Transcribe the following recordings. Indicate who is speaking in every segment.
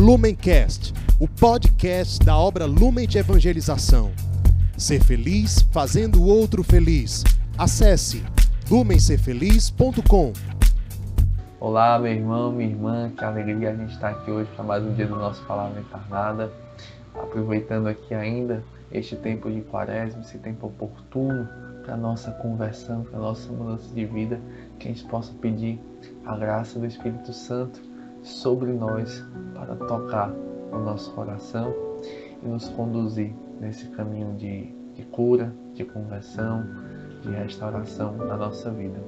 Speaker 1: Lumencast, o podcast da obra Lumen de Evangelização. Ser feliz fazendo o outro feliz. Acesse lumencerfeliz.com.
Speaker 2: Olá, meu irmão, minha irmã, que alegria a gente estar aqui hoje para mais um dia do nosso Palavra Encarnada. Aproveitando aqui ainda este tempo de quaresma, esse tempo oportuno para nossa conversão, para nossa mudança de vida, que a gente possa pedir a graça do Espírito Santo sobre nós para tocar o nosso coração e nos conduzir nesse caminho de, de cura, de conversão, de restauração da nossa vida.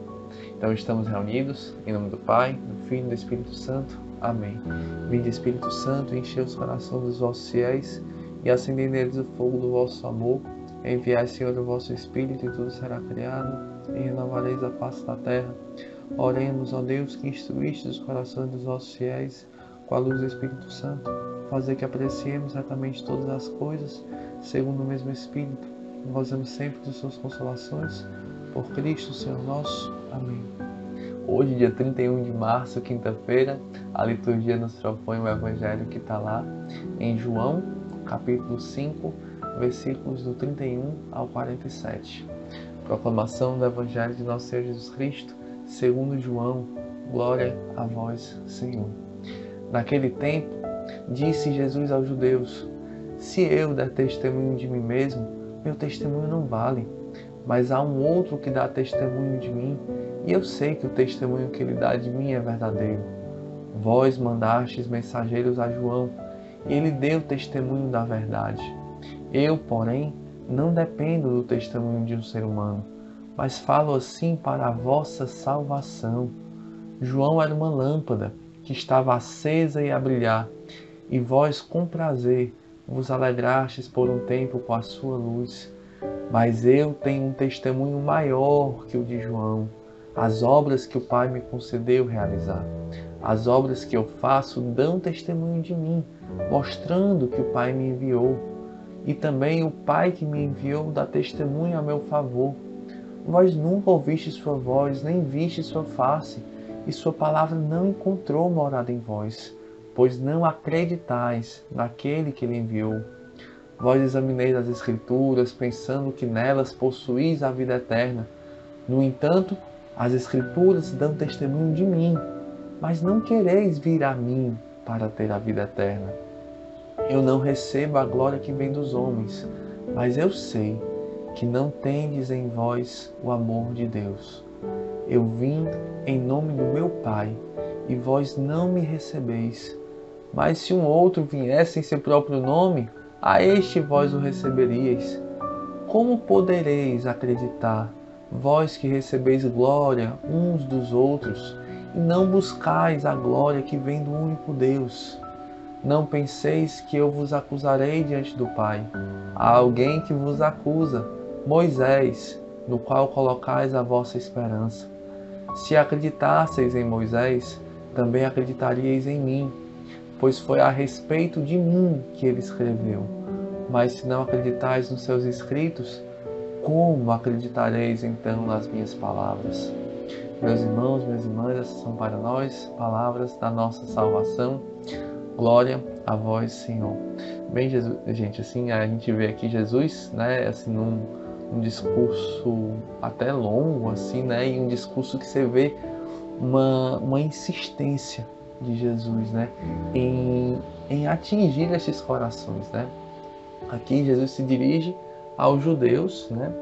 Speaker 2: Então estamos reunidos em nome do Pai, do Filho e do Espírito Santo. Amém. Vinde Espírito Santo, enchei os corações dos vossos fiéis e acendei neles o fogo do vosso amor. Enviai, Senhor, o vosso Espírito e tudo será criado e renovareis a face da terra. Oremos, ó Deus, que instruíste os corações dos nossos fiéis com a luz do Espírito Santo, fazer que apreciemos certamente todas as coisas, segundo o mesmo Espírito, gozemos sempre de suas consolações. Por Cristo, Senhor nosso. Amém. Hoje, dia 31 de março, quinta-feira, a liturgia nos propõe o evangelho que está lá em João, capítulo 5, versículos do 31 ao 47. Proclamação do evangelho de nosso Senhor Jesus Cristo, segundo João, glória a vós, Senhor. Naquele tempo, disse Jesus aos judeus: Se eu der testemunho de mim mesmo, meu testemunho não vale, mas há um outro que dá testemunho de mim, e eu sei que o testemunho que ele dá de mim é verdadeiro. Vós mandastes mensageiros a João, e ele deu testemunho da verdade. Eu, porém, não dependo do testemunho de um ser humano, mas falo assim para a vossa salvação. João era uma lâmpada que estava acesa e a brilhar, e vós com prazer vos alegrastes por um tempo com a sua luz. Mas eu tenho um testemunho maior que o de João, as obras que o Pai me concedeu realizar. As obras que eu faço dão testemunho de mim, mostrando que o Pai me enviou. E também o Pai que me enviou dá testemunho a meu favor. Vós nunca ouviste sua voz, nem viste sua face, e sua palavra não encontrou morada em vós, pois não acreditais naquele que ele enviou. Vós examineis as Escrituras, pensando que nelas possuís a vida eterna. No entanto, as Escrituras dão testemunho de mim, mas não quereis vir a mim para ter a vida eterna. Eu não recebo a glória que vem dos homens, mas eu sei que não tendes em vós o amor de Deus. Eu vim em nome do meu Pai, e vós não me recebeis. Mas se um outro viesse em seu próprio nome, a este vós o receberíeis. Como podereis acreditar, vós que recebeis glória uns dos outros, e não buscais a glória que vem do único Deus? Não penseis que eu vos acusarei diante do Pai. Há alguém que vos acusa, Moisés, no qual colocais a vossa esperança. Se acreditasseis em Moisés, também acreditaríeis em mim, pois foi a respeito de mim que ele escreveu. Mas se não acreditais nos seus escritos, como acreditareis então nas minhas palavras? Meus irmãos, minhas irmãs, essas são para nós palavras da nossa salvação. Glória a vós, Senhor. Bem, Jesus, gente, assim, a gente vê aqui Jesus, né, assim, num, num discurso até longo, assim, né, e um discurso que você vê uma, uma insistência de Jesus, né, em, em atingir esses corações, né. Aqui Jesus se dirige aos judeus, né,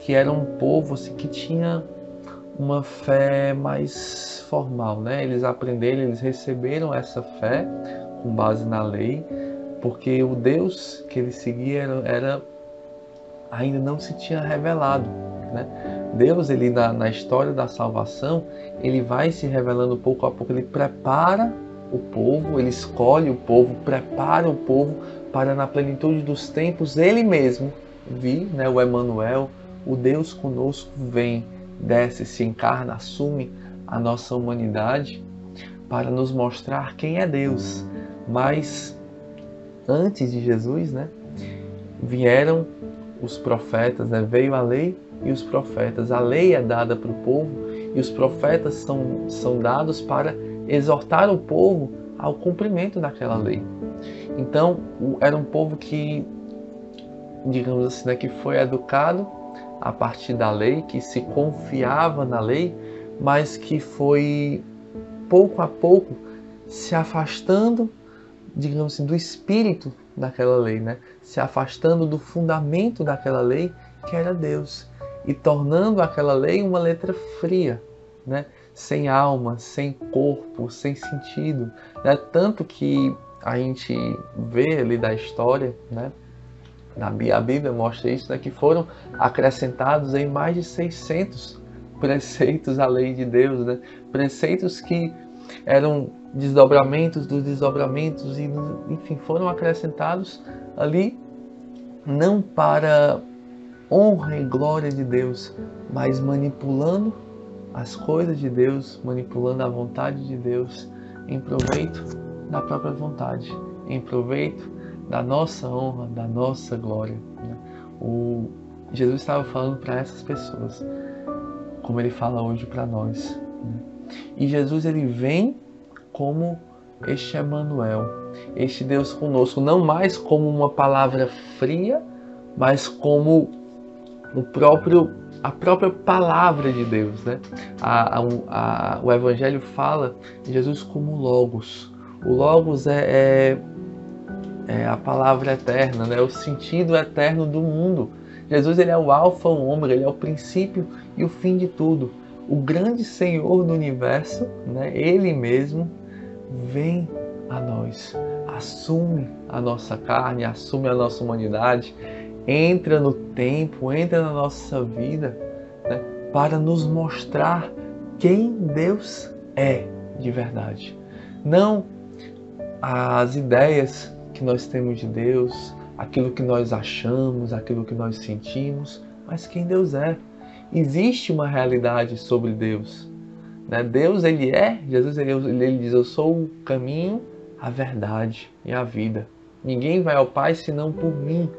Speaker 2: que era um povo assim, que tinha uma fé mais formal, né? Eles aprenderam, eles receberam essa fé com base na lei, porque o Deus que eles seguiam era, era ainda não se tinha revelado, né? Deus, ele na, na história da salvação, ele vai se revelando pouco a pouco, ele prepara o povo, ele escolhe o povo, prepara o povo para na plenitude dos tempos ele mesmo vir, né, o Emanuel, o Deus conosco vem, desce, se encarna, assume a nossa humanidade para nos mostrar quem é Deus. Mas antes de Jesus, né, vieram os profetas, né, veio a lei e os profetas. A lei é dada para o povo e os profetas são, são dados para exortar o povo ao cumprimento daquela lei. Então, era um povo que, digamos assim, né, que foi educado a partir da lei, que se confiava na lei, mas que foi pouco a pouco se afastando, digamos assim, do espírito daquela lei, né? Se afastando do fundamento daquela lei, que era Deus, e tornando aquela lei uma letra fria, né? Sem alma, sem corpo, sem sentido, né? Tanto que a gente vê ali da história, né? Na a Bíblia mostra isso, né? Que foram acrescentados em mais de 600 preceitos à lei de Deus, né? Preceitos que eram desdobramentos dos desdobramentos e enfim foram acrescentados ali não para honra e glória de Deus, mas manipulando as coisas de Deus, manipulando a vontade de Deus em proveito da própria vontade, em proveito da nossa honra, da nossa glória. Né? O Jesus estava falando para essas pessoas, como ele fala hoje para nós. Né? E Jesus ele vem como este Emmanuel, este Deus conosco, não mais como uma palavra fria, mas como o próprio a própria palavra de Deus, né? A, a, a, o Evangelho fala de Jesus como Logos. O Logos é, é, é, a palavra eterna, né? O sentido eterno do mundo. Jesus ele é o alfa, o ômega, ele é o princípio e o fim de tudo. O grande Senhor do universo, né? Ele mesmo vem a nós, assume a nossa carne, assume a nossa humanidade, entra no tempo, entra na nossa vida, né, para nos mostrar quem Deus é de verdade. Não as ideias que nós temos de Deus, aquilo que nós achamos, aquilo que nós sentimos, mas quem Deus é. Existe uma realidade sobre Deus. Né? Deus, ele é, Jesus, ele, ele diz: Eu sou o caminho, a verdade e a vida. Ninguém vai ao Pai senão por mim.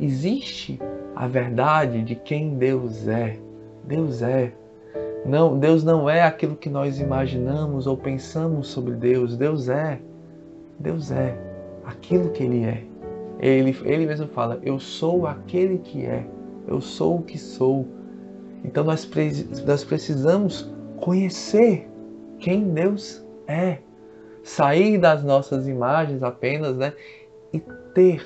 Speaker 2: Existe a verdade de quem Deus é. Deus é. Não, Deus não é aquilo que nós imaginamos ou pensamos sobre Deus. Deus é. Deus é aquilo que Ele é. Ele, ele mesmo fala: Eu sou aquele que é. Eu sou o que sou. Então nós, nós precisamos conhecer quem Deus é, sair das nossas imagens apenas, né, e ter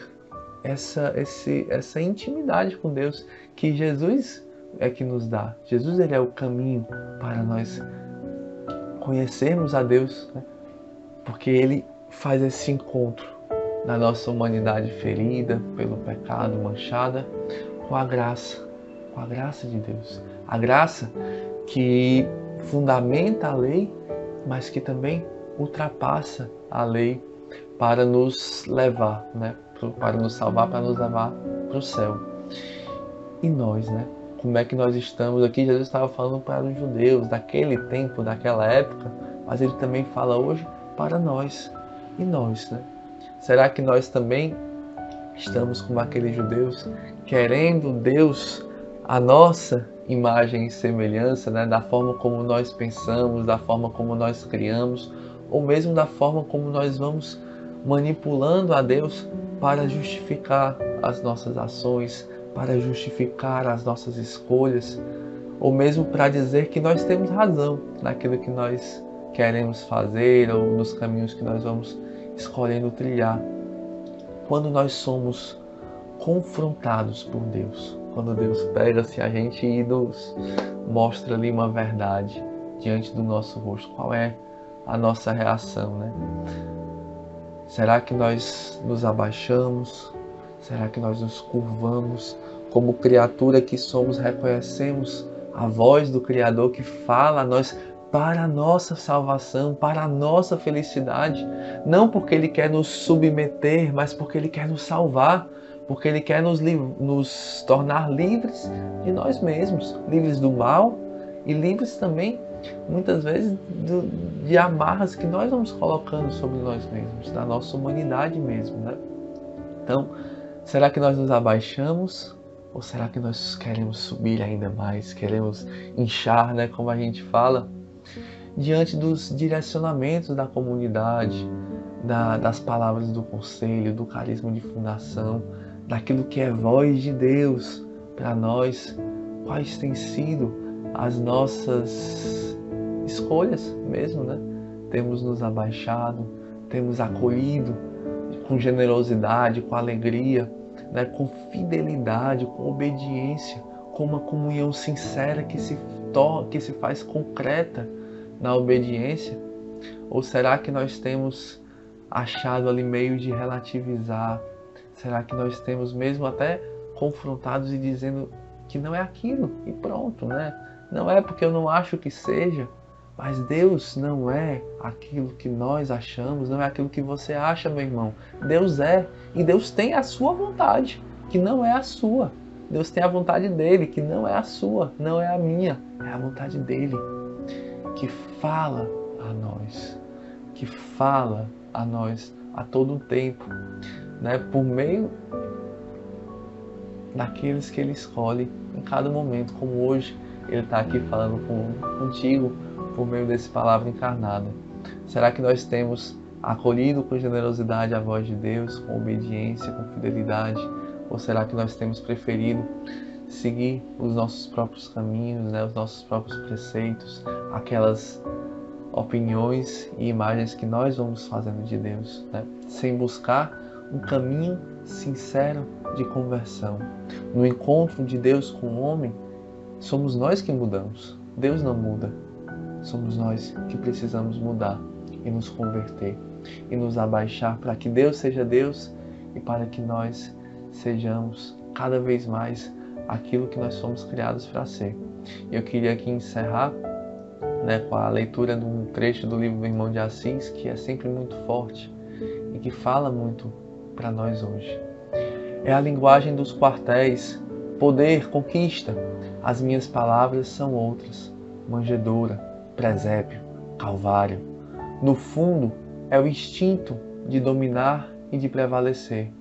Speaker 2: essa, esse, essa intimidade com Deus que Jesus é que nos dá. Jesus ele é o caminho para nós conhecermos a Deus, né? porque Ele faz esse encontro da nossa humanidade ferida pelo pecado, manchada, com a graça, com a graça de Deus. A graça que fundamenta a lei, mas que também ultrapassa a lei para nos levar, né? para nos salvar, para nos levar para o céu. E nós, né? Como é que nós estamos aqui? Jesus estava falando para os judeus daquele tempo, daquela época, mas ele também fala hoje para nós. E nós, né? Será que nós também estamos como aqueles judeus, querendo Deus a nossa imagem e semelhança, né? da forma como nós pensamos, da forma como nós criamos, ou mesmo da forma como nós vamos manipulando a Deus para justificar as nossas ações, para justificar as nossas escolhas, ou mesmo para dizer que nós temos razão naquilo que nós queremos fazer ou nos caminhos que nós vamos escolhendo trilhar. Quando nós somos confrontados por Deus, quando Deus pega-se a gente e nos mostra ali uma verdade diante do nosso rosto, qual é a nossa reação, né? Será que nós nos abaixamos? Será que nós nos curvamos? Como criatura que somos, reconhecemos a voz do Criador que fala a nós para a nossa salvação, para a nossa felicidade. Não porque Ele quer nos submeter, mas porque Ele quer nos salvar, porque Ele quer nos, nos tornar livres de nós mesmos, livres do mal e livres também muitas vezes do, de amarras que nós vamos colocando sobre nós mesmos, da nossa humanidade mesmo, né? Então, será que nós nos abaixamos ou será que nós queremos subir ainda mais, queremos inchar, né, como a gente fala, diante dos direcionamentos da comunidade, da, das palavras do conselho, do carisma de fundação, daquilo que é voz de Deus para nós, quais têm sido as nossas escolhas mesmo, né? Temos nos abaixado, temos acolhido com generosidade, com alegria, né? com fidelidade, com obediência, com uma comunhão sincera que se, que se faz concreta na obediência? Ou será que nós temos achado ali meio de relativizar? Será que nós temos mesmo até confrontados e dizendo que não é aquilo e pronto, né? Não é porque eu não acho que seja, mas Deus não é aquilo que nós achamos, não é aquilo que você acha, meu irmão. Deus é e Deus tem a sua vontade, que não é a sua. Deus tem a vontade dele, que não é a sua, não é a minha, é a vontade dele, que fala a nós, que fala a nós a todo tempo, né? Por meio daqueles que Ele escolhe em cada momento, como hoje Ele está aqui falando com, contigo por meio desse palavra encarnada. Será que nós temos acolhido com generosidade a voz de Deus, com obediência, com fidelidade? Ou será que nós temos preferido seguir os nossos próprios caminhos, né, os nossos próprios preceitos, aquelas opiniões e imagens que nós vamos fazendo de Deus, né, sem buscar um caminho sincero de conversão. No encontro de Deus com o homem, somos nós que mudamos. Deus não muda. Somos nós que precisamos mudar e nos converter e nos abaixar para que Deus seja Deus e para que nós sejamos cada vez mais aquilo que nós somos criados para ser. Eu queria aqui encerrar né, com a leitura de um trecho do livro do Irmão de Assis, que é sempre muito forte e que fala muito para nós hoje. É a linguagem dos quartéis, poder, conquista. As minhas palavras são outras, manjedoura, presépio, calvário. No fundo, é o instinto de dominar e de prevalecer.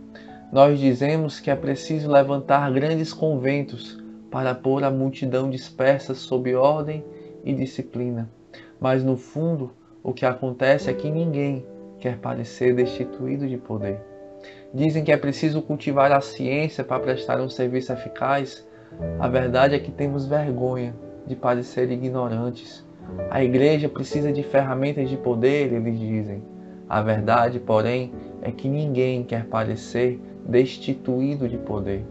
Speaker 2: Nós dizemos que é preciso levantar grandes conventos para pôr a multidão dispersa sob ordem e disciplina. Mas no fundo, o que acontece é que ninguém quer parecer destituído de poder. Dizem que é preciso cultivar a ciência para prestar um serviço eficaz. A verdade é que temos vergonha de parecer ignorantes. A igreja precisa de ferramentas de poder, eles dizem. A verdade, porém, é que ninguém quer parecer destituído de poder.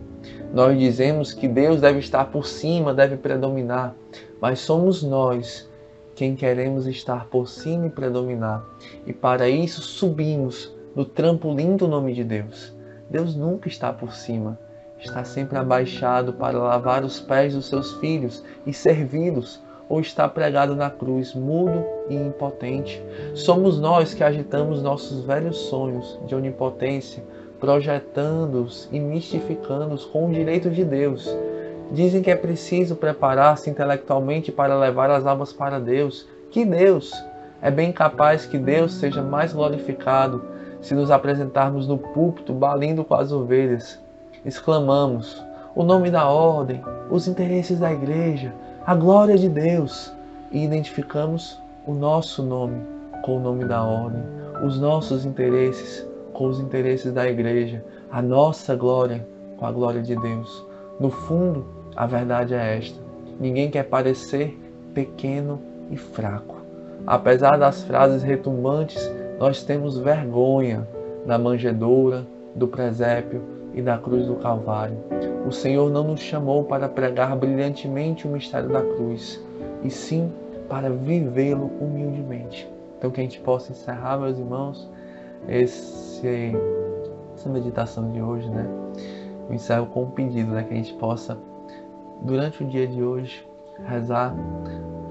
Speaker 2: Nós dizemos que Deus deve estar por cima, deve predominar, mas somos nós quem queremos estar por cima e predominar. E para isso subimos no trampolim do nome de Deus. Deus nunca está por cima, está sempre abaixado para lavar os pés dos seus filhos e servi-los, ou está pregado na cruz, mudo e impotente. Somos nós que agitamos nossos velhos sonhos de onipotência projetando-os e mistificando-os com o direito de Deus. Dizem que é preciso preparar-se intelectualmente para levar as almas para Deus. Que Deus! É bem capaz que Deus seja mais glorificado se nos apresentarmos no púlpito balindo com as ovelhas. Exclamamos o nome da ordem, os interesses da igreja, a glória de Deus e identificamos o nosso nome com o nome da ordem, os nossos interesses com os interesses da igreja, a nossa glória com a glória de Deus. No fundo, a verdade é esta: ninguém quer parecer pequeno e fraco. Apesar das frases retumbantes, nós temos vergonha da manjedoura, do presépio e da cruz do Calvário. O Senhor não nos chamou para pregar brilhantemente o mistério da cruz, e sim para vivê-lo humildemente. Então, que a gente possa encerrar, meus irmãos, esse, essa meditação de hoje, né? Eu encerro com um pedido, né? Que a gente possa, durante o dia de hoje, rezar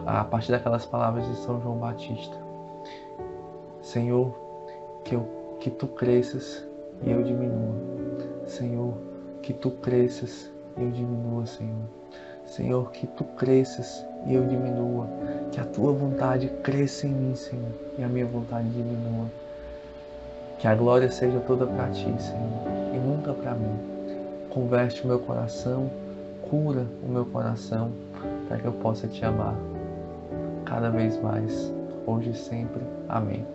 Speaker 2: a partir daquelas palavras de São João Batista. Senhor, que, eu, que tu cresças e eu diminua. Senhor, que tu cresças e eu diminua, Senhor. Senhor, que tu cresças e eu diminua. Que a tua vontade cresça em mim, Senhor, e a minha vontade diminua. Que a glória seja toda para ti, Senhor, e nunca para mim. Converte o meu coração, cura o meu coração, para que eu possa te amar cada vez mais, hoje e sempre. Amém.